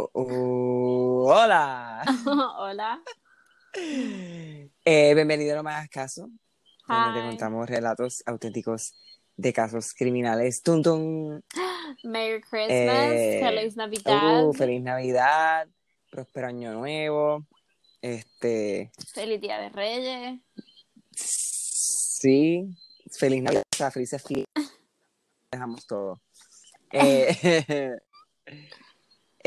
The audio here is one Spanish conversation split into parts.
Oh, oh, hola. Hola. Eh, bienvenido a No Me Hagas Caso, donde te contamos relatos auténticos de casos criminales. Tum, tum. Merry Christmas. Eh, Feliz Navidad. Uh, feliz Navidad, próspero año nuevo. Este, Feliz Día de Reyes. sí, feliz Navidad, felices fiestas. Dejamos todo. Eh,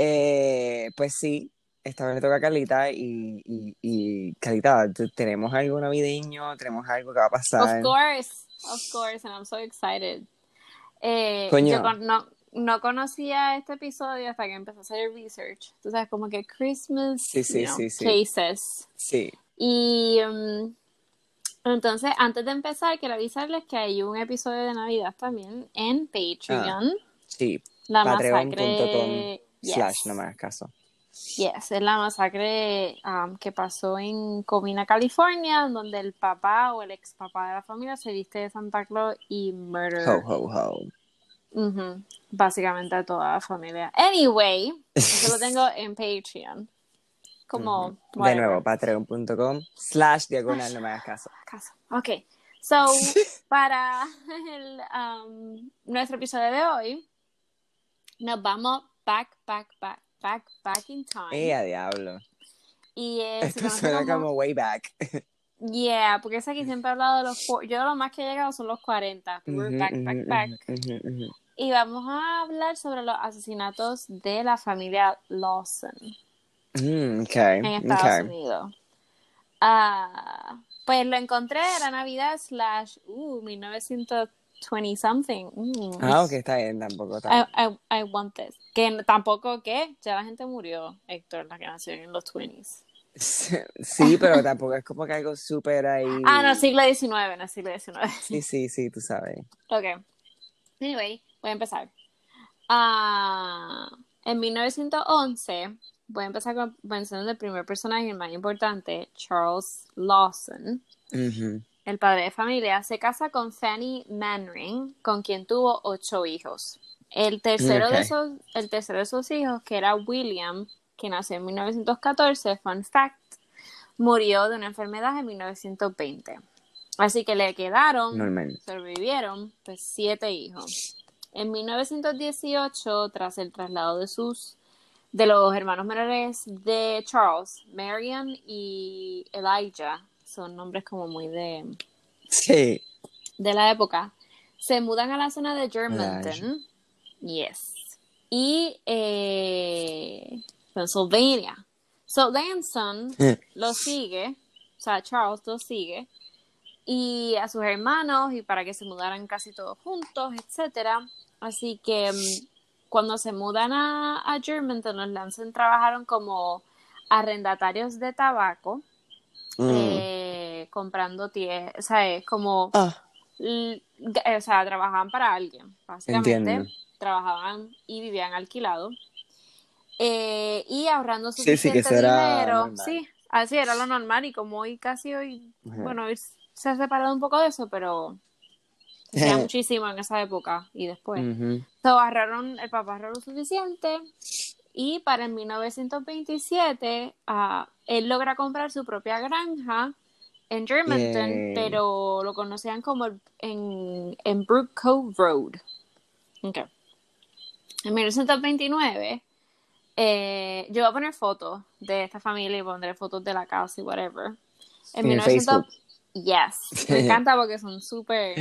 eh, pues sí, esta vez le toca a Carlita y, y, y Carlita, ¿t- ¿tenemos algo navideño? ¿Tenemos algo que va a pasar? Of course. Of course. And I'm so excited. Eh, Coño. Yo no, no conocía este episodio hasta que empecé a hacer el research. Tú sabes, como que Christmas Sí, sí, you know, sí, cases. Sí, Y um, entonces, antes de empezar, quiero avisarles que hay un episodio de Navidad también en Patreon. sí, La masacre. Yes. slash no me hagas caso. Yes, es la masacre um, que pasó en Covina, California, donde el papá o el ex papá de la familia se viste de Santa Claus y murder Ho, ho, ho. ujú, básicamente a toda la familia. Anyway, eso lo tengo en Patreon. Como. De nuevo, patreon.com slash diagonal no me hagas caso. Caso. Ok, so, para el, um, nuestro episodio de hoy, nos vamos back, back, back, back, back in time. ¡Eh, a diablo! Y eh, Esto suena como- como way back. Yeah, porque es aquí siempre he hablado de los... Yo lo más que he llegado son los 40. We're back, back, back. Y vamos a hablar sobre los asesinatos de la familia Lawson Mm, ok, en Estados ok. Unidos. Ah, pues lo encontré, era Navidad slash, uh, 1920 something. Mm. Ah, ok, está bien, tampoco I, está I, I want this. Que tampoco que ya la gente murió, Héctor, la que nació en los 20s. Sí, pero tampoco es como que algo súper ahí. Ah, no, siglo XIX, no siglo XIX. Sí, sí, sí, tú sabes. Ok. Anyway, voy a empezar. Ah, en 1911, voy a empezar con mencionando el primer personaje, el más importante, Charles Lawson. El padre de familia se casa con Fanny Manring, con quien tuvo ocho hijos. El tercero, de esos, el tercero de sus hijos, que era William, que nació en 1914, fun fact, murió de una enfermedad en 1920. Así que le quedaron Normal. sobrevivieron pues siete hijos. En 1918, tras el traslado de sus de los hermanos menores de Charles, Marion y Elijah, son nombres como muy de, Sí. de la época, se mudan a la zona de Germantown, yes, y eh, Pennsylvania. So Lanson lo sigue, o sea, Charles lo sigue, y a sus hermanos, y para que se mudaran casi todos juntos, etcétera. Así que mm, cuando se mudan a, a Germantown, los Lanson trabajaron como arrendatarios de tabaco, Mm. eh, comprando tie, o sea, es como, Ah, o sea, trabajaban para alguien, básicamente. Entiendo. Trabajaban y vivían alquilados. Eh, y ahorrando Sí, sí, suficiente eso era dinero. Sí, así era lo normal. Y como hoy casi hoy, bueno, hoy se ha separado un poco de eso, pero ya muchísimo en esa época y después. Ujú. So, ahorraron, el papá ahorró lo suficiente y para el 1927 ah, él logra comprar su propia granja en Germantown, pero lo conocían como en, en Brook Cove Road. Okay. En 1929 eh, yo voy a poner fotos de esta familia y pondré fotos de la casa y whatever. En 1900 Yes, me encanta porque son súper,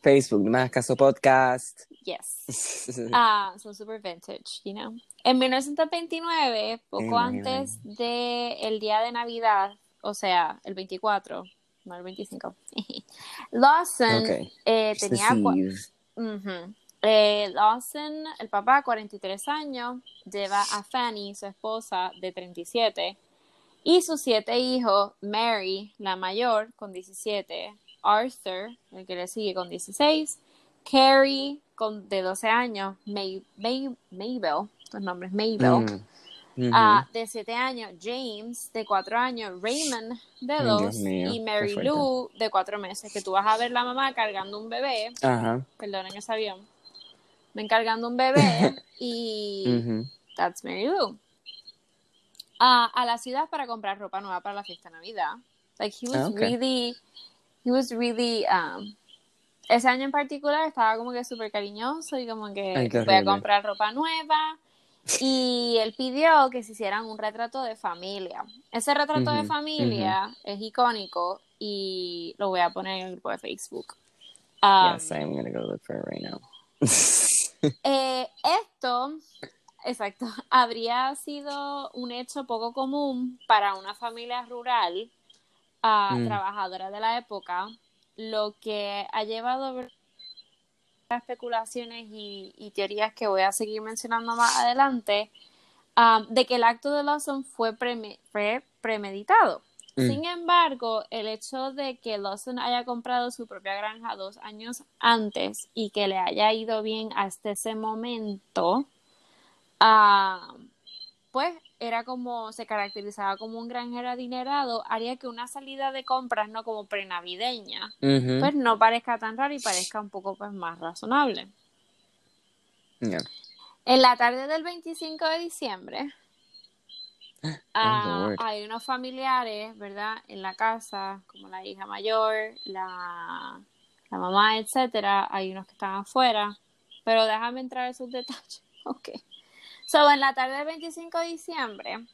Facebook, hagas caso podcast. yes. Ah, son super vintage, you know. En 1929, poco antes del el día de Navidad, o sea, el 24, no el 25, Lawson eh, tenía... Eh, Lawson, el papá, 43 años, lleva a Fanny, su esposa, de 37, y sus siete hijos, Mary, la mayor, con 17, Arthur, el que le sigue, con 16, Carrie, con, de 12 años, May, May- Mabel, los nombres Mabel, Mm. Ujú. ah, de 7 años, James, de 4 años, Raymond, de Ay, 2, Dios mío, y Mary. Lou, de 4 meses, que tú vas a ver la mamá cargando un bebé, Ajá. perdonen ese avión, ven cargando un bebé y that's Mary Lou. a la ciudad para comprar ropa nueva para la fiesta de Navidad. Like he was Ah, okay. really, he was really, um, ese año en particular estaba como que súper cariñoso y como que Ay, voy a comprar ropa nueva. Y él pidió que se hicieran un retrato de familia. Ese retrato de Ujú, familia es icónico y lo voy a poner en el grupo de Facebook. Um, yes, I'm gonna go look for it right now. eh, esto, exacto, habría sido un hecho poco común para una familia rural ah, Mm. trabajadora de la época, lo que ha llevado a especulaciones y, y teorías que voy a seguir mencionando más adelante, ah, de que el acto de Lawson fue, fue premeditado. Mm. Sin embargo, el hecho de que Lawson haya comprado su propia granja dos años antes y que le haya ido bien hasta ese momento, ah, pues era como, se caracterizaba como un granjero adinerado, haría que una salida de compras, no como prenavideña, Ujú. pues no parezca tan raro y parezca un poco pues más razonable. Yeah. En la tarde del 25 de diciembre, ah, Lord. hay unos familiares, ¿verdad? En la casa, como la hija mayor, la, la mamá, etcétera. Hay unos que están afuera, pero déjame entrar en esos detalles. Ok. So, en la tarde del 25 de diciembre,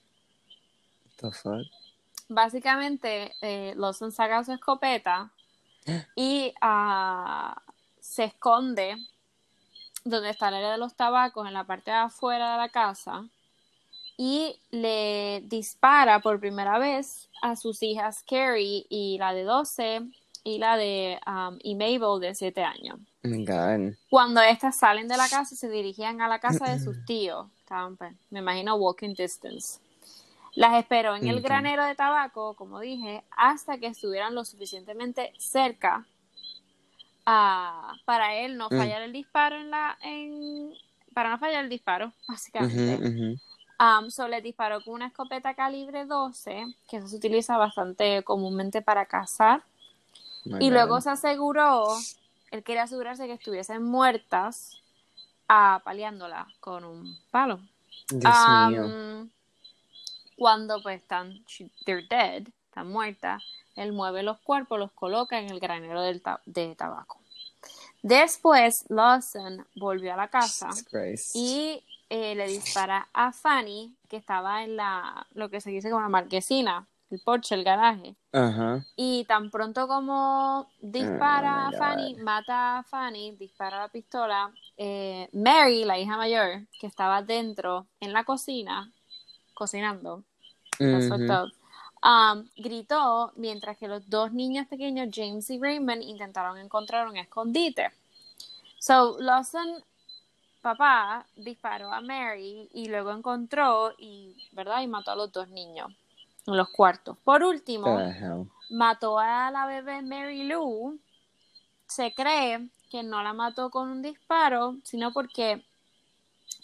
básicamente eh, Lawson saca su escopeta y ah, se esconde donde está el área de los tabacos en la parte de afuera de la casa y le dispara por primera vez a sus hijas Carrie y la de 12 y la de um, y Mabel de 7 años. Oh god. Cuando estas salen de la casa y se dirigían a la casa de sus tíos, estaban, pues, me imagino, walking distance. Las esperó en el granero de tabaco, como dije, hasta que estuvieran lo suficientemente cerca ah, para él no Mm. fallar el disparo en la, en, para no fallar el disparo, básicamente. Um, so le disparó con una escopeta calibre 12, que eso se utiliza bastante comúnmente para cazar. My Y God. luego se aseguró, él quería asegurarse que estuviesen muertas, ah, paliándola con un palo. Dios mío. Cuando pues están, they're dead, están muertas, él mueve los cuerpos, los coloca en el granero del ta- de tabaco. Después, Lawson volvió a la casa y eh, le dispara a Fanny, que estaba en la, lo que se dice como la marquesina, el porche, el garaje. Ajá. Y tan pronto como dispara Oh, my a Fanny, mata a Fanny, dispara la pistola, eh, Mary, la hija mayor, que estaba dentro en la cocina, cocinando, um, gritó mientras que los dos niños pequeños, James y Raymond, intentaron encontrar un escondite. So, Lawson, papá, disparó a Mary y luego encontró y, ¿verdad? Y mató a los dos niños en los cuartos. Por último, mató a la bebé Mary Lou. Se cree que no la mató con un disparo, sino porque,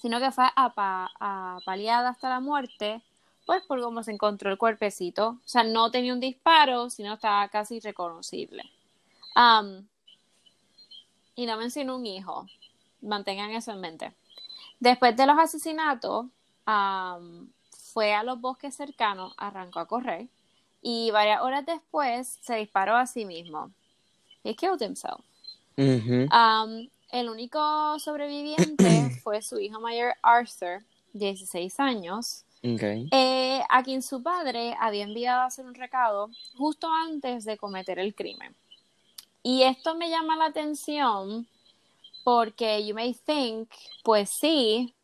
sino que fue apa- apaleada hasta la muerte, pues por cómo se encontró el cuerpecito. O sea, no tenía un disparo, sino estaba casi irreconocible. Am, y no mencionó un hijo. Mantengan eso en mente. Después de los asesinatos, fue a los bosques cercanos, arrancó a correr y varias horas después se disparó a sí mismo. He killed himself. Um, el único sobreviviente fue su hijo mayor Arthur, 16 años, Okay. eh, a quien su padre había enviado a hacer un recado justo antes de cometer el crimen. Y esto me llama la atención porque you may think, pues sí,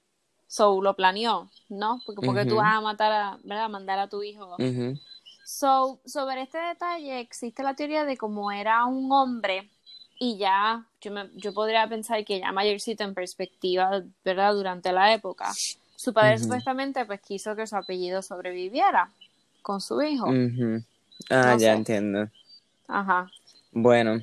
so lo planeó, ¿no? Porque, porque tú vas a matar a, ¿verdad? Mandar a tu hijo. So, sobre este detalle existe la teoría de cómo era un hombre y ya yo, me- yo podría pensar que ya mayorcito en perspectiva, ¿verdad? Durante la época, su padre supuestamente pues quiso que su apellido sobreviviera con su hijo. Ah, No ya sé. entiendo. Ajá. Bueno,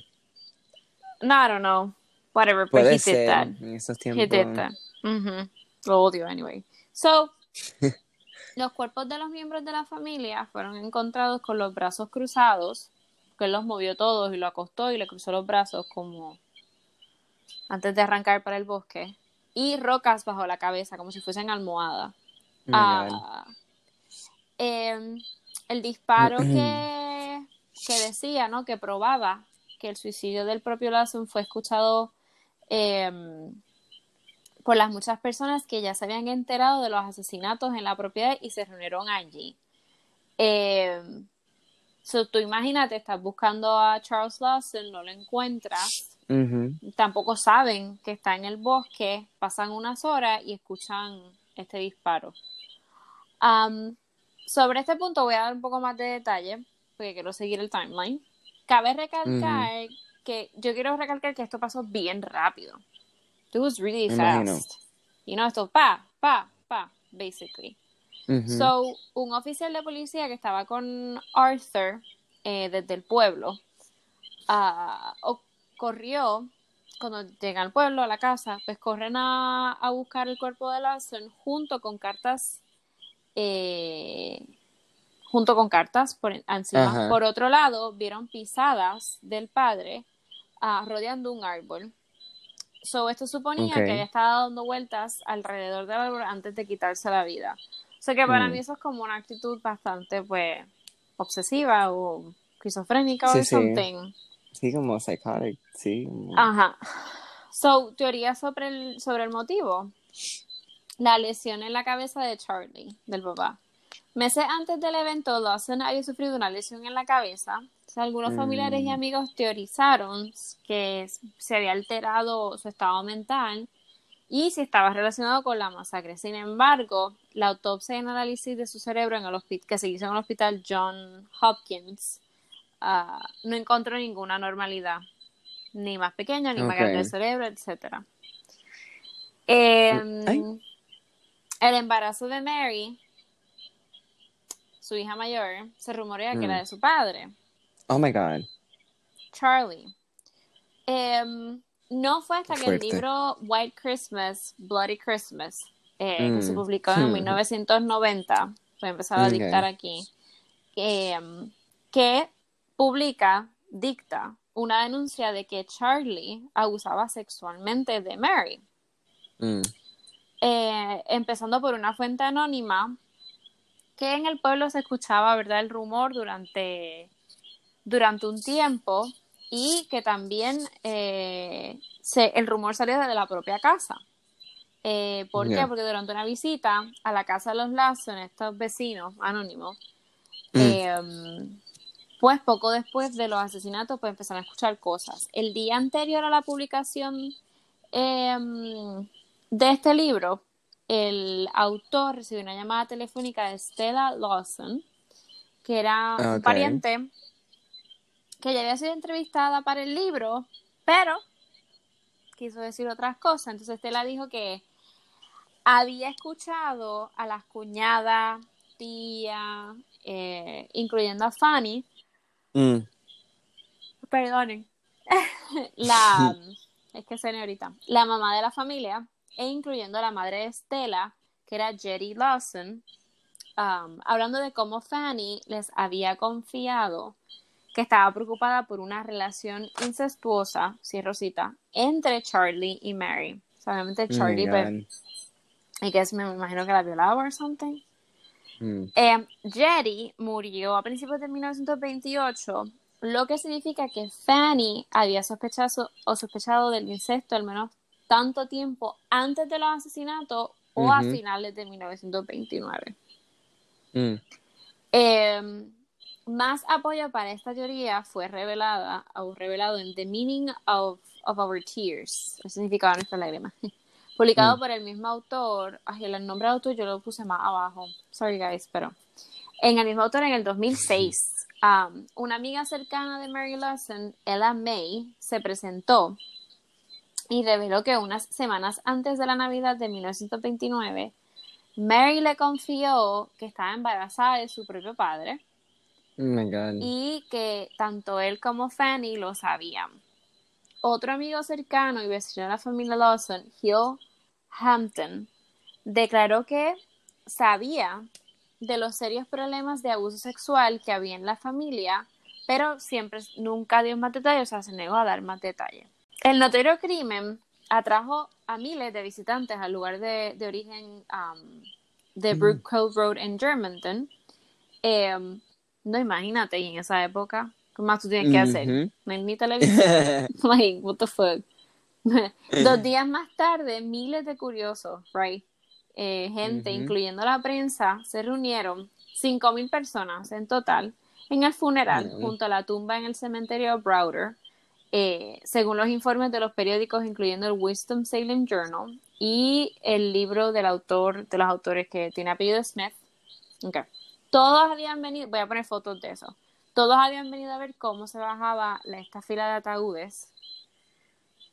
No, I don't know. Whatever, but puede he did that. en esos He tiempos. did that. Ujú. Lo odio, anyway. So, los cuerpos de los miembros de la familia fueron encontrados con los brazos cruzados, que él los movió todos y lo acostó y le cruzó los brazos como antes de arrancar para el bosque, y rocas bajo la cabeza, como si fuesen almohada. Oh. Ah, Em, el disparo que, que decía, ¿no? Que probaba que el suicidio del propio Lawson fue escuchado em, por las muchas personas que ya se habían enterado de los asesinatos en la propiedad y se reunieron allí. Eh, tú imagínate, estás buscando a Charles Lawson, no lo encuentras, tampoco saben que está en el bosque, pasan unas horas y escuchan este disparo. sobre este punto voy a dar un poco más de detalle, porque quiero seguir el timeline. Cabe recalcar que yo quiero recalcar que esto pasó bien rápido. It was really fast. You know, esto pa, pa, pa, basically. So, un oficial de policía que estaba con Arthur eh, desde el pueblo uh, corrió cuando llegan al pueblo, a la casa, pues corren a, a buscar el cuerpo de Lawson junto con cartas, eh, junto con cartas por encima. Por otro lado, vieron pisadas del padre uh, rodeando un árbol. So, esto suponía que había estado dando vueltas alrededor del árbol antes de quitarse la vida. O sea que para mm. mí eso es como una actitud bastante, pues, obsesiva o esquizofrénica o something. Sí, como psychotic, sí. Ajá. So, teoría sobre el, sobre el motivo. La lesión en la cabeza de Charlie, del papá. Meses antes del evento, Lawson había sufrido una lesión en la cabeza algunos familiares y mm. amigos teorizaron que se había alterado su estado mental y si estaba relacionado con la masacre. Sin embargo, la autopsia y el análisis de su cerebro en el que se hizo en el hospital John Hopkins ah, no encontró ninguna normalidad, ni más pequeña, ni más grande del cerebro, etc. Em, el embarazo de Mary, su hija mayor, se rumorea que era mm. de su padre. Oh my God. Charlie. Em, no fue hasta que el libro White Christmas, Bloody Christmas, eh, que se mm. publicó en 1990, hmm. a empezar a dictar aquí, em, que publica, dicta una denuncia de que Charlie abusaba sexualmente de Mary. Mm. Eh, empezando por una fuente anónima que en el pueblo se escuchaba, ¿verdad?, el rumor durante durante un tiempo y que también eh, se, el rumor salió de la propia casa. Eh, ¿Por qué? Porque durante una visita a la casa de los Lawson, estos vecinos anónimos, mm. em, pues poco después de los asesinatos, pues empezaron a escuchar cosas. El día anterior a la publicación em, de este libro, el autor recibió una llamada telefónica de Stella Lawson, que era un pariente que ya había sido entrevistada para el libro, pero quiso decir otras cosas. Entonces Estela dijo que había escuchado a las cuñadas, tía, eh, incluyendo a Fanny. Mm. Perdonen. la, es que señorita, la mamá de la familia, e incluyendo a la madre de Estela, que era Jerry Lawson, um, hablando de cómo Fanny les había confiado que estaba preocupada por una relación incestuosa, sí, Rosita, entre Charlie y Mary. Obviamente Charlie, I guess me imagino que la violaba o something. Mm. Eh, Jerry murió a principios de 1928, lo que significa que Fanny había sospechado o sospechado del incesto al menos tanto tiempo antes de los asesinatos o a finales de 1929. Mm. Eh, más apoyo para esta teoría fue revelada o revelado en The Meaning of, Our Tears, el significado de nuestra lágrima, publicado mm. por el mismo autor, ay, el nombre de autor yo lo puse más abajo, sorry guys, pero en el mismo autor en el 2006. Um, una amiga cercana de Mary Lawson, Ella May, se presentó y reveló que unas semanas antes de la Navidad de 1929, Mary le confió que estaba embarazada de su propio padre y que tanto él como Fanny lo sabían. Otro amigo cercano y vecino de la familia Lawson, Hill Hampton, declaró que sabía de los serios problemas de abuso sexual que había en la familia, pero siempre nunca dio más detalles, o sea, se negó a dar más detalles. El notorio crimen atrajo a miles de visitantes al lugar de, origen um, de Brook Cove Road en Germantown Em, no, imagínate, y en esa época, ¿qué más tú tienes que hacer? No hay ni televisión. like, what the fuck. Dos días más tarde, miles de curiosos, right? Eh, gente, incluyendo la prensa, se reunieron, 5.000 personas en total, en el funeral, junto a la tumba en el cementerio Browder, eh, según los informes de los periódicos, incluyendo el Wisdom Salem Journal y el libro del autor, de los autores que tiene apellido Smith. Okay. Todos habían venido, voy a poner fotos de eso. Todos habían venido a ver cómo se bajaba esta fila de ataúdes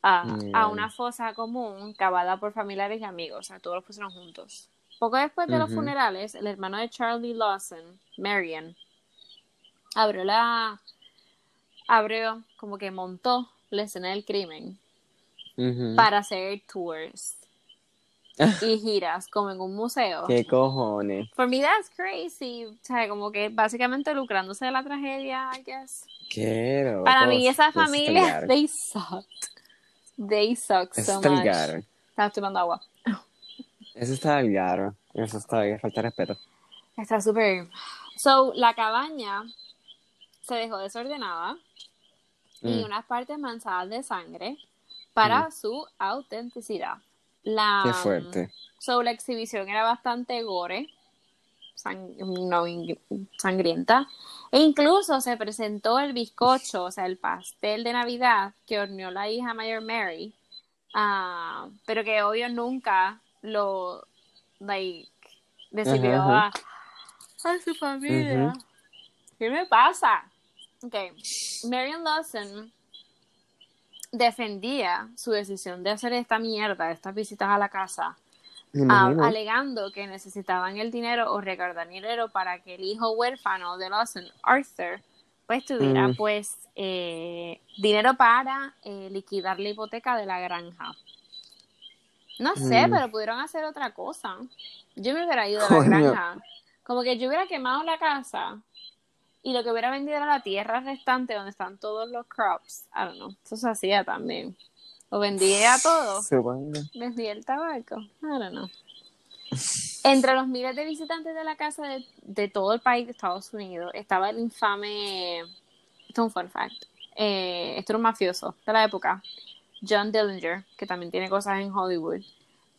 a, a, una fosa común cavada por familiares y amigos, o sea, todos los pusieron juntos. Poco después de los funerales, el hermano de Charlie Lawson, Marion, abrió la, abrió, como que montó la escena del crimen para hacer tours y giras como en un museo. ¿Qué cojones? For me that's crazy. O sea, como que básicamente lucrándose de la tragedia, I guess. Qué Para mí esa familia, they sucked. They suck so much. Estaba tomando agua. Eso está delgado. Eso está falta de respeto. Está súper. So, la cabaña se dejó desordenada y mm. unas partes manchadas de sangre para mm. su autenticidad. La, Qué fuerte. So, la exhibición era bastante gore, no, sangrienta. E incluso se presentó el bizcocho, o sea, el pastel de Navidad que horneó la hija mayor Mary, uh, pero que obvio nunca lo, like, recibió a, su familia. ¿Qué me pasa? Ok, Marion Lawson defendía su decisión de hacer esta mierda, estas visitas a la casa, alegando que necesitaban el dinero o recaudar dinero para que el hijo huérfano de Lawson, Arthur, pues tuviera mm. pues eh, dinero para eh, liquidar la hipoteca de la granja. No sé, mm. pero pudieron hacer otra cosa. Yo me hubiera ido a la granja. Como que yo hubiera quemado la casa y lo que hubiera vendido era la tierra restante donde están todos los crops. I don't know. Eso se hacía también. O vendía todo. Vendía el tabaco. I don't know. Entre los miles de visitantes de la casa de, todo el país de Estados Unidos estaba el infame. Esto es un fun fact. Eh, esto era un mafioso de la época. John Dillinger, que también tiene cosas en Hollywood.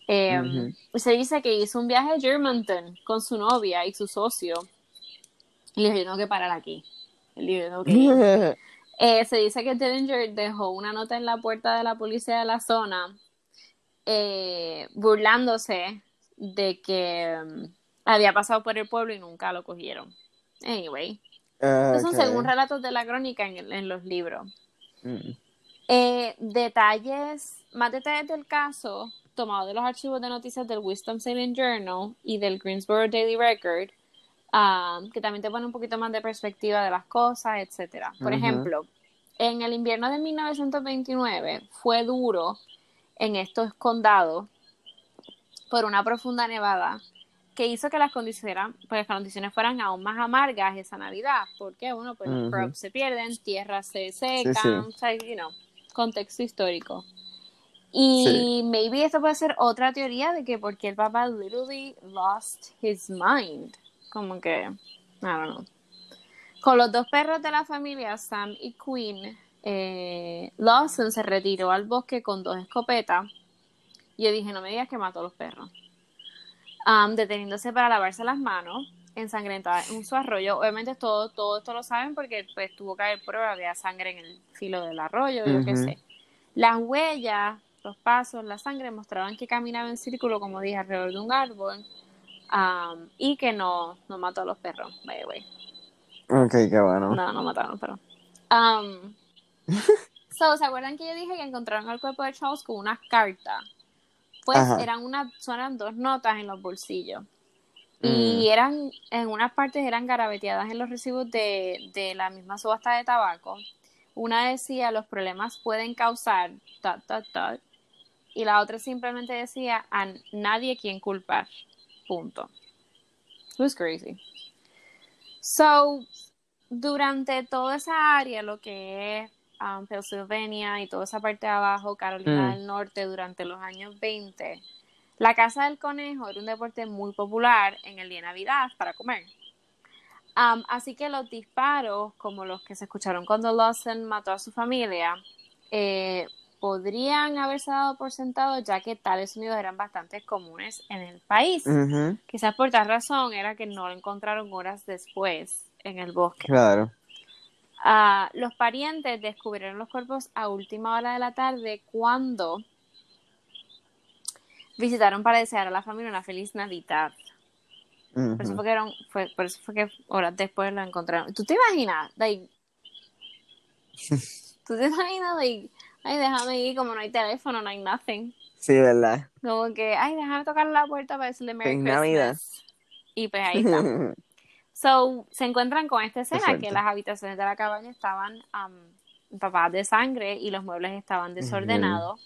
Eh, se dice que hizo un viaje a Germantown con su novia y su socio. Le dijo, yo tengo que parar aquí. El libro, que Eh, se dice que Dillinger dejó una nota en la puerta de la policía de la zona eh, burlándose de que um, había pasado por el pueblo y nunca lo cogieron. Anyway. Okay. son según relatos de la crónica en, los libros. Mm. Eh, detalles, más detalles del caso, tomados de los archivos de noticias del Wisdom Saving Journal y del Greensboro Daily Record, Um, que también te pone un poquito más de perspectiva de las cosas, etcétera. Por ejemplo, en el invierno de 1929 fue duro en estos condados por una profunda nevada que hizo que las condiciones, pues, las condiciones fueran aún más amargas esa Navidad. porque Bueno, pues los crops se pierden, tierras se secan, you know, contexto histórico. Y maybe esto puede ser otra teoría de que porque el papá literally lost his mind como que, I don't know. Con los dos perros de la familia, Sam y Queen, eh, Lawson se retiró al bosque con dos escopetas. Y yo dije, no me digas que mató a los perros. Um, deteniéndose para lavarse las manos, ensangrentada en su arroyo. Obviamente todo, todo esto lo saben porque pues tuvo que haber prueba, había sangre en el filo del arroyo, yo qué sé. Las huellas, los pasos, la sangre mostraban que caminaba en círculo, como dije, alrededor de un árbol Um, y que no, no mató a los perros, by the way. Ok, qué bueno. No, no mataron a los perros. Um, so, ¿se acuerdan que yo dije que encontraron el cuerpo de Charles con unas cartas? Pues eran una, eran dos notas en los bolsillos. Y mm. eran, en unas partes eran garabeteadas en los recibos de, de la misma subasta de tabaco. Una decía, los problemas pueden causar. Y la otra simplemente decía, a nadie quien culpar. Punto. It was crazy. So, durante toda esa área, lo que es um, Pennsylvania y toda esa parte de abajo, Carolina mm. del Norte, durante los años 20, la caza del conejo era un deporte muy popular en el día de Navidad para comer. Um, así que los disparos, como los que se escucharon cuando Lawson mató a su familia, eh, podrían haberse dado por sentado ya que tales sonidos eran bastante comunes en el país. Quizás por tal razón era que no lo encontraron horas después en el bosque. Claro. Ah, los parientes descubrieron los cuerpos a última hora de la tarde cuando visitaron para desear a la familia una feliz Navidad. Por eso fue que, eran- fue, por eso fue que horas después lo encontraron. ¿Tú te imaginas? Like, ¿Tú te imaginas? Like, ay, déjame ir, como no hay teléfono, no hay nothing. Sí, ¿verdad? Como que, ay, déjame tocar la puerta para decirle Merry Christmas. Navidad. Y pues ahí está. So, se encuentran con esta escena que las habitaciones de la cabaña estaban um, empapadas de sangre y los muebles estaban desordenados.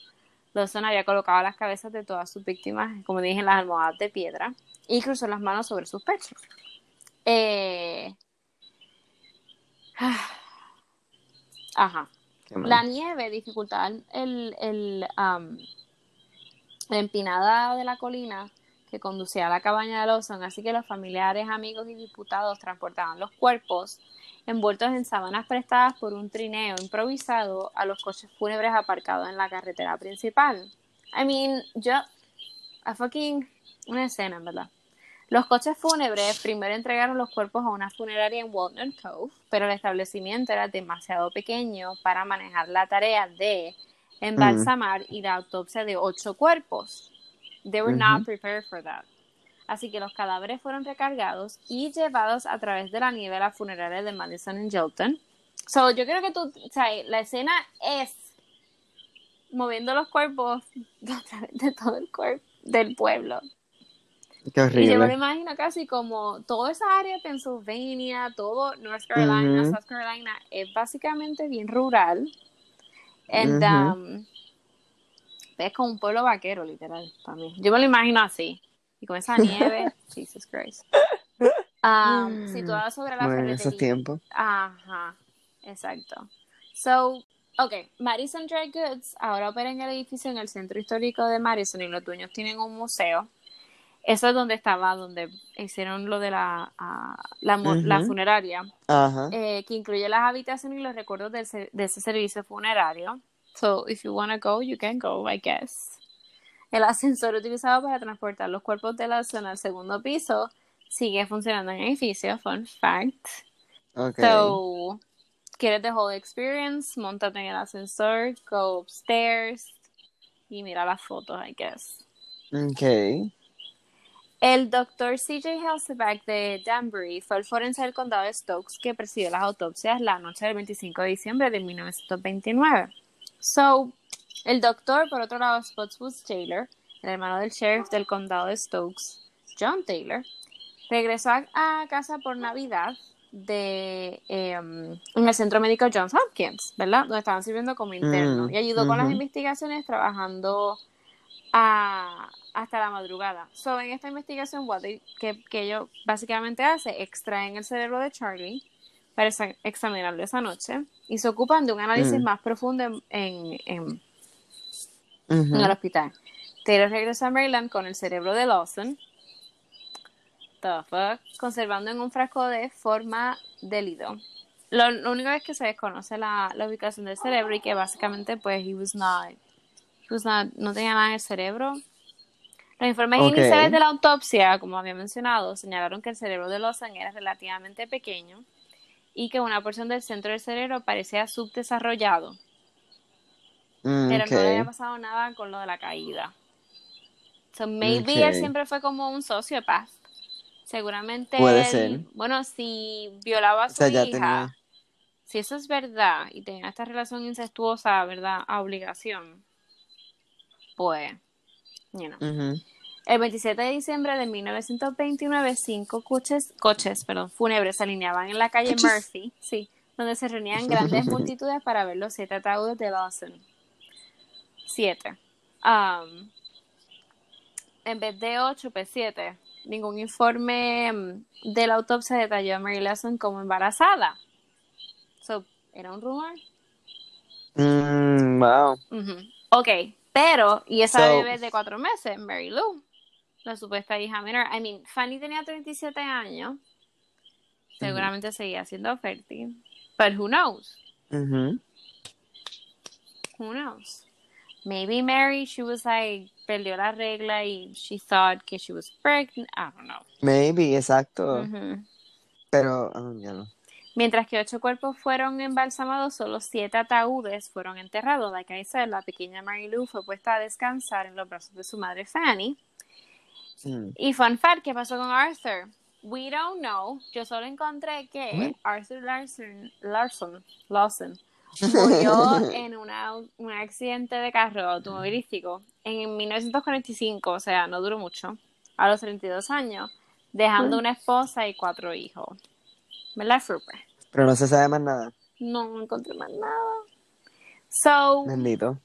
Lawson había colocado las cabezas de todas sus víctimas, como dije, en las almohadas de piedra y cruzó las manos sobre sus pechos. Eh... Ajá. La nieve dificultaba el, el, um, la empinada de la colina que conducía a la cabaña de Lawson, así que los familiares, amigos y diputados transportaban los cuerpos envueltos en sábanas prestadas por un trineo improvisado a los coches fúnebres aparcados en la carretera principal. I mean, yo, a fucking, una escena, en verdad. Los coches fúnebres primero entregaron los cuerpos a una funeraria en Walnut Cove, pero el establecimiento era demasiado pequeño para manejar la tarea de embalsamar y la autopsia de ocho cuerpos. They were not prepared for that. Así que los cadáveres fueron recargados y llevados a través de la nieve a la funeraria de Madison en Gilton. So, yo creo que tú, o sea, la escena es moviendo los cuerpos a través de todo el cuerpo del pueblo. Qué Y yo me lo imagino casi como toda esa área de Pennsylvania, todo North Carolina. South Carolina, es básicamente bien rural. And, Ujú. um, es como un pueblo vaquero, literal, también. Yo me lo imagino así. Y con esa nieve, Jesus Christ. Um, situada sobre la Bueno, en esos tiempos. Ajá, exacto. So, ok, Madison Dry Goods ahora opera en el edificio en el centro histórico de Madison y los dueños tienen un museo. Eso es donde estaba, donde hicieron lo de la, ah, la, mo- la funeraria, eh, que incluye las habitaciones y los recuerdos de ese servicio funerario. So, if you want to go, you can go, I guess. El ascensor utilizado para transportar los cuerpos de la zona al segundo piso sigue funcionando en el edificio, fun fact. Ok. So, quieres the whole experience, montate en el ascensor, go upstairs y mira las fotos, I guess. Ok. El doctor CJ Helseback de Danbury fue el forense del condado de Stokes que presidió las autopsias la noche del 25 de diciembre de 1929. So, el doctor, por otro lado, Spotswood Taylor, el hermano del sheriff del condado de Stokes, John Taylor, regresó a, casa por Navidad de em, en el centro médico Johns Hopkins, ¿verdad? Donde estaban sirviendo como interno Mm, y ayudó con las investigaciones trabajando a- hasta la madrugada. So, en esta investigación, what they- que, que ellos básicamente hace, extraen el cerebro de Charlie para exa- examinarlo esa noche y se ocupan de un análisis Mm. más profundo en, en, en- el hospital. Taylor regresó a Maryland con el cerebro de Lawson, the fuck, conservando en un frasco de forma de lido. Lo, lo único es que se desconoce la, la ubicación del cerebro y que básicamente pues he was not, he was not- no tenía nada en el cerebro. Los informes iniciales de la autopsia, como había mencionado, señalaron que el cerebro de Lawson era relativamente pequeño y que una porción del centro del cerebro parecía subdesarrollado, Mm, pero no le había pasado nada con lo de la caída. So maybe Ok. él siempre fue como un sociópata. Seguramente Puede él- ser. bueno, si violaba a O su sea, hija, tenía. si eso es verdad y tenía esta relación incestuosa, ¿verdad? A obligación, pues, you know. Ujú. El 27 de diciembre de 1929, cinco coches, coches perdón, fúnebres se alineaban en la calle Coches. Murphy, sí, donde se reunían grandes multitudes para ver los siete ataúdes de Lawson. Siete. Um, en vez de ocho, pues siete. Ningún informe mm, de la autopsia detalló a Mary Lawson como embarazada. So, ¿era un rumor? Mm, wow. Ujú. Ok, pero, y esa So- bebé de cuatro meses, Mary Lou, la supuesta hija menor. I mean, Fanny tenía 37 años seguramente seguía siendo fértil. But who knows? Ujú. Who knows? Maybe Mary, she was like, perdió la regla y she thought que she was pregnant. I don't know. Maybe, exacto. Pero, ah, ya no. Mientras que ocho cuerpos fueron embalsamados, solo siete ataúdes fueron enterrados. Like I said, la pequeña Mary Lou fue puesta a descansar en los brazos de su madre Fanny. Mm. Y fun fact, ¿qué pasó con Arthur? We don't know. Yo solo encontré que? Arthur Larson, Larson, Lawson murió en una, un accidente de carro automovilístico en 1945, o sea, no duró mucho, a los 32 años, dejando una esposa y cuatro hijos. ¿Verdad, Fruper? Pero no se sabe más nada. No encontré más nada. So, Bendito.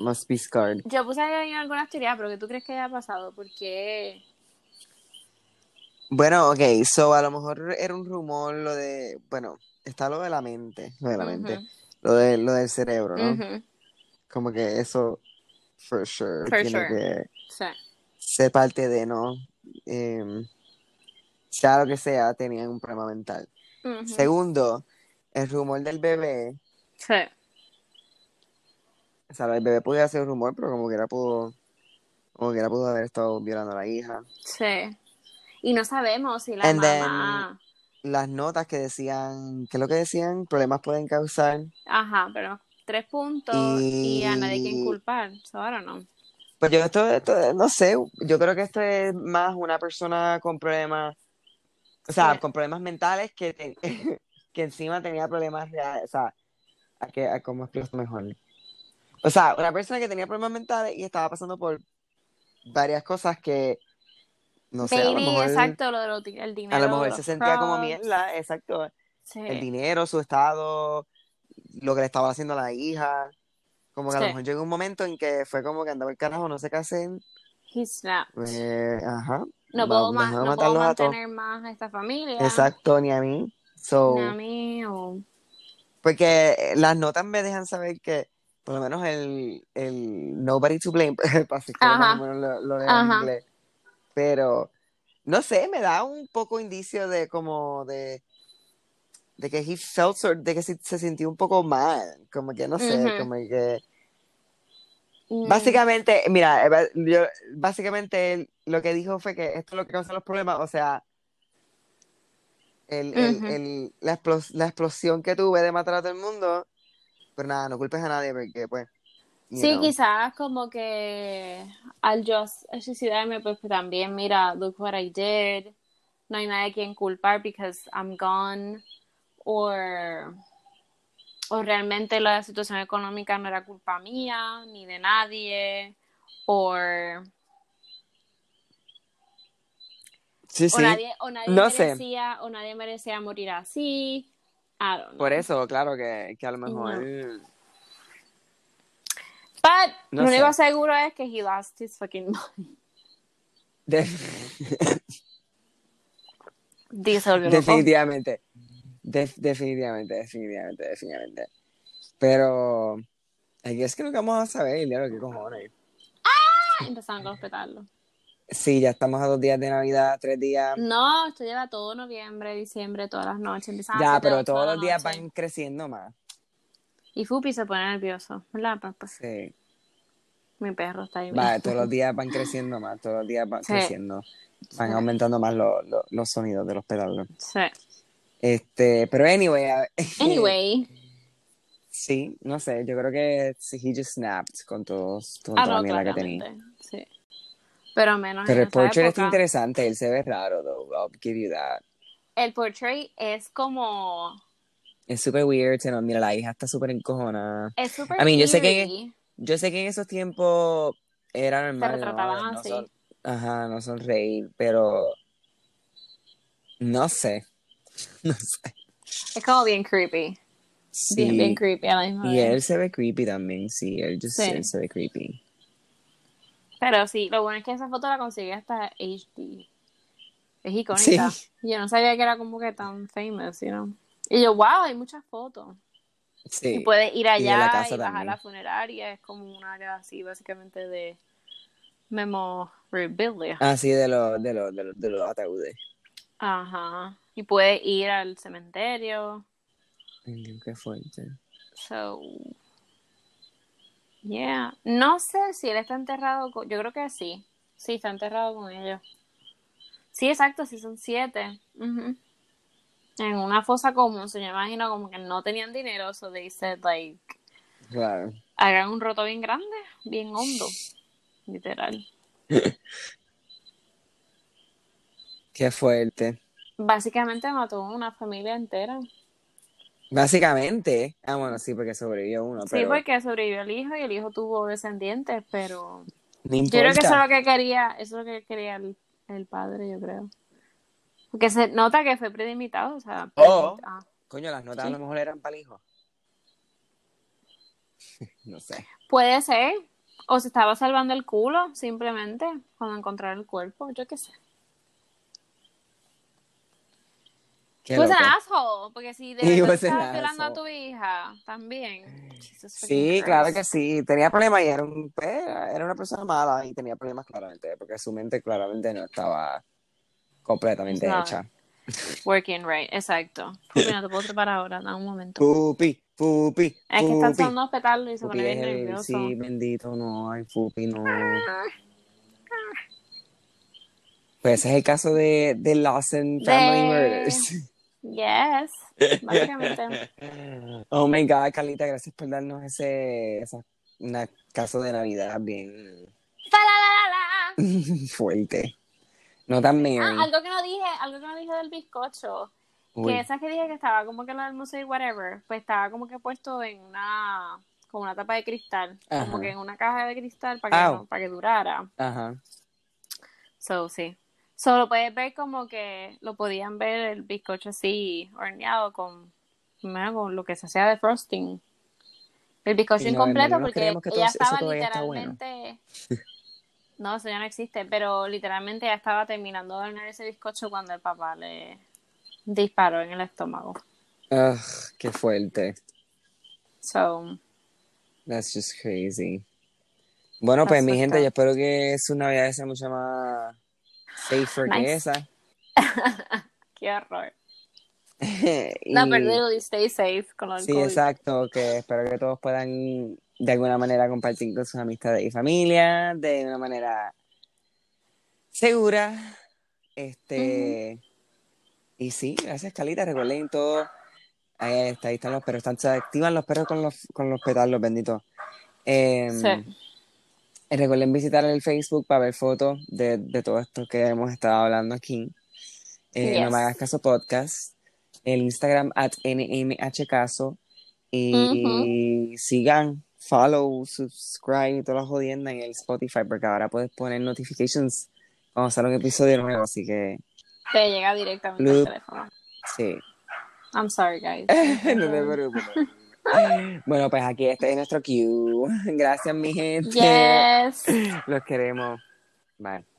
Must be scarred. yo puse ahí algunas teorías, pero ¿qué tú crees que haya pasado? Porque Bueno, ok, so a lo mejor era un rumor lo de, bueno, está lo de la mente, lo de la mente, lo de lo del cerebro, ¿no? Como que eso, for sure, For tiene sure. que sí. ser parte de, ¿no? Em, sea lo que sea, tenían un problema mental. Segundo, el rumor del bebé, sí. o sea, el bebé podía ser un rumor, pero como que era pudo, como que era pudo haber estado violando a la hija. Sí. Y no sabemos si la And then- mamá. Las notas que decían, ¿qué es lo que decían? Problemas pueden causar. Ajá, pero tres puntos y, a nadie quien culpar. Don't know. Pues yo esto, esto, no sé, yo creo que esto es más una persona con problemas, o sea, Sí. con problemas mentales que, te- que encima tenía problemas reales, o sea, a que, a cómo explico mejor. O sea, una persona que tenía problemas mentales y estaba pasando por varias cosas que, no sé, a lo Baby, mejor, exacto, lo de lo- el dinero. a lo mejor se sentía como mierda, exacto, Sí. el dinero, su estado, lo que le estaba haciendo a la hija, como que a lo Sí. mejor llegó un momento en que fue como que andaba el carajo, no sé qué hacer, He snapped. pues, ajá. No puedo, más, no puedo matarlos a mantener más a esta familia. Exacto, ni a mí. So, Ni a mí o- porque las notas me dejan saber que por lo menos el, el nobody to blame, para más o menos lo, lo leo en inglés. Pero, no sé, me da un poco indicio de como de, de que he felt sort- de que se, se sintió un poco mal, como que no sé, como que Mm, básicamente, mira, eh, yo, básicamente él lo que dijo fue que esto es lo que causa los problemas, o sea, el, la, explos- la explosión que tuve de matar a todo el mundo, pero nada, no culpes a nadie porque pues, Sí, know. quizás como que al yo suicidarme, pues también, mira, look what I did. No hay nadie a quien culpar because I'm gone. Or, o realmente la situación económica no era culpa mía, ni de nadie. Or, Sí, o sí, nadie, o nadie No sé. merecía, o nadie merecía morir así. I don't know. por eso, claro que, que a lo mejor, But No lo único seguro es que he lost his fucking mind. de- definitivamente, Def- definitivamente, definitivamente, definitivamente, pero, es que nunca vamos a saber, claro, qué cojones. Empezaron con los petardos. Sí, ya estamos a dos días de Navidad, tres días. No, esto lleva todo noviembre, diciembre, todas las noches. Ya, pero todos los días van creciendo más. Y Fupi se pone nervioso, ¿verdad, papá? Sí. Mi perro está ahí. Va, todos los días van creciendo más, todos los días van Sí. creciendo. Van Sí. aumentando más lo- lo- los sonidos de los pedales. Sí. Este, pero anyway, Anyway, sí, no sé, yo creo que sí, he just snapped con todos, con ah, toda la mierda que tenía. Sí. Pero menos Pero el portrait época. interesante, él se ve raro, though, I'll give you that. El portrait es como. Es súper weird, se nos- mira, la hija está súper encojona. Es súper. I mean, yo sé que-. Yo sé que en esos tiempos era Se normal, ¿no? retrataban No así. son- ajá, no sonreír, pero no sé, no sé. Es como bien creepy. Sí. Bien, bien creepy a la misma Y vez. él se ve creepy también, sí, él, just- Sí. él se ve creepy. Pero sí, lo bueno es que esa foto la conseguí hasta HD. Es icónica. Sí. Yo no sabía que era como que tan famous, you know. Y yo, wow, hay muchas fotos. Sí. Y puedes ir Y de la allá y, casa bajar también. la funeraria. Es como un área así, básicamente, de memorabilia. Ah, sí, de los de los de los, de los ataúdes. Ajá. Y puede ir al cementerio. Qué fuerte. So, yeah. No sé si él está enterrado con... Yo creo que sí. Sí, está enterrado con ellos. Sí, exacto, sí son siete. En una fosa común, se me imagino como que no tenían dinero, so they said like, Claro. hagan un roto bien grande, bien hondo, literal. Qué fuerte. Básicamente mató a una familia entera. Básicamente. Ah, bueno, sí, porque sobrevivió uno, Sí, pero porque sobrevivió el hijo y el hijo tuvo descendientes, pero no yo creo que eso es lo que quería, eso es lo que quería el, el padre, yo creo. Porque se nota que fue predimitado, o sea, Oh. ah, Coño, las notas Sí. a lo mejor eran para el hijo. no sé. puede ser, o se estaba salvando el culo simplemente cuando encontraron el cuerpo, yo qué sé. Qué Pues loco. an asshole, porque si de was an estabas violando a asshole. tu hija, también. Sí, claro que sí. Tenía problemas y era, un, pues, era una persona mala y tenía problemas claramente, porque su mente claramente no estaba completamente hecha. Working right, exacto. Pupi, no te puedo trepar ahora, da un momento. Pupi, Pupi, Es que están Pupi. sonando los pétalos y se pone bien nervioso. Sí, bendito, no, ay, Pupi, no. Pues ese es el caso de, de Lawson Family De- Murders. Yes, básicamente. Oh my God, Carlita, gracias por darnos ese, esa, una caso de Navidad bien la, la, la, la. fuerte. No tan Mary. Ah, algo que no dije, algo que no dije del bizcocho. Uy, Que esa que dije que estaba como que lo del museo y whatever, pues estaba como que puesto en una, como una tapa de cristal, Ajá. como que en una caja de cristal para que, no- para que durara. Ajá. So, sí. Solo puedes ver como que lo podían ver el bizcocho así horneado con, con lo que se hacía de frosting. El bizcocho no, incompleto no porque que ella estaba bueno. literalmente... No, eso ya no existe, pero literalmente ella estaba terminando de hornear ese bizcocho cuando el papá le disparó en el estómago. Ugh, qué fuerte. So, That's just crazy. Bueno, pues mi gente, yo espero que su Navidad sea mucho más safer que esa. qué horror. Y- No, pero literally stay safe con lo del Sí, COVID. exacto, que espero que todos puedan de alguna manera compartir con sus amistades y familia de una manera segura. Este, y sí, gracias Calita, recuerden todo. Ahí, está, ahí están los perros, están, se activan los perros con los, con los pétalos benditos. Em, Sí. Y recuerden visitar el Facebook para ver fotos de, de todo esto que hemos estado hablando aquí. Eh, No Yes. me hagas caso podcast. El Instagram at nmhcaso. Y sigan, follow, subscribe y todas las jodiendas en el Spotify porque ahora puedes poner notifications cuando sale un episodio nuevo. Así que Te llega directamente al teléfono. sí. I'm sorry, guys. no te preocupes. Bueno, pues aquí este es nuestro cue. Gracias, mi gente. Yes. Los queremos. Bye.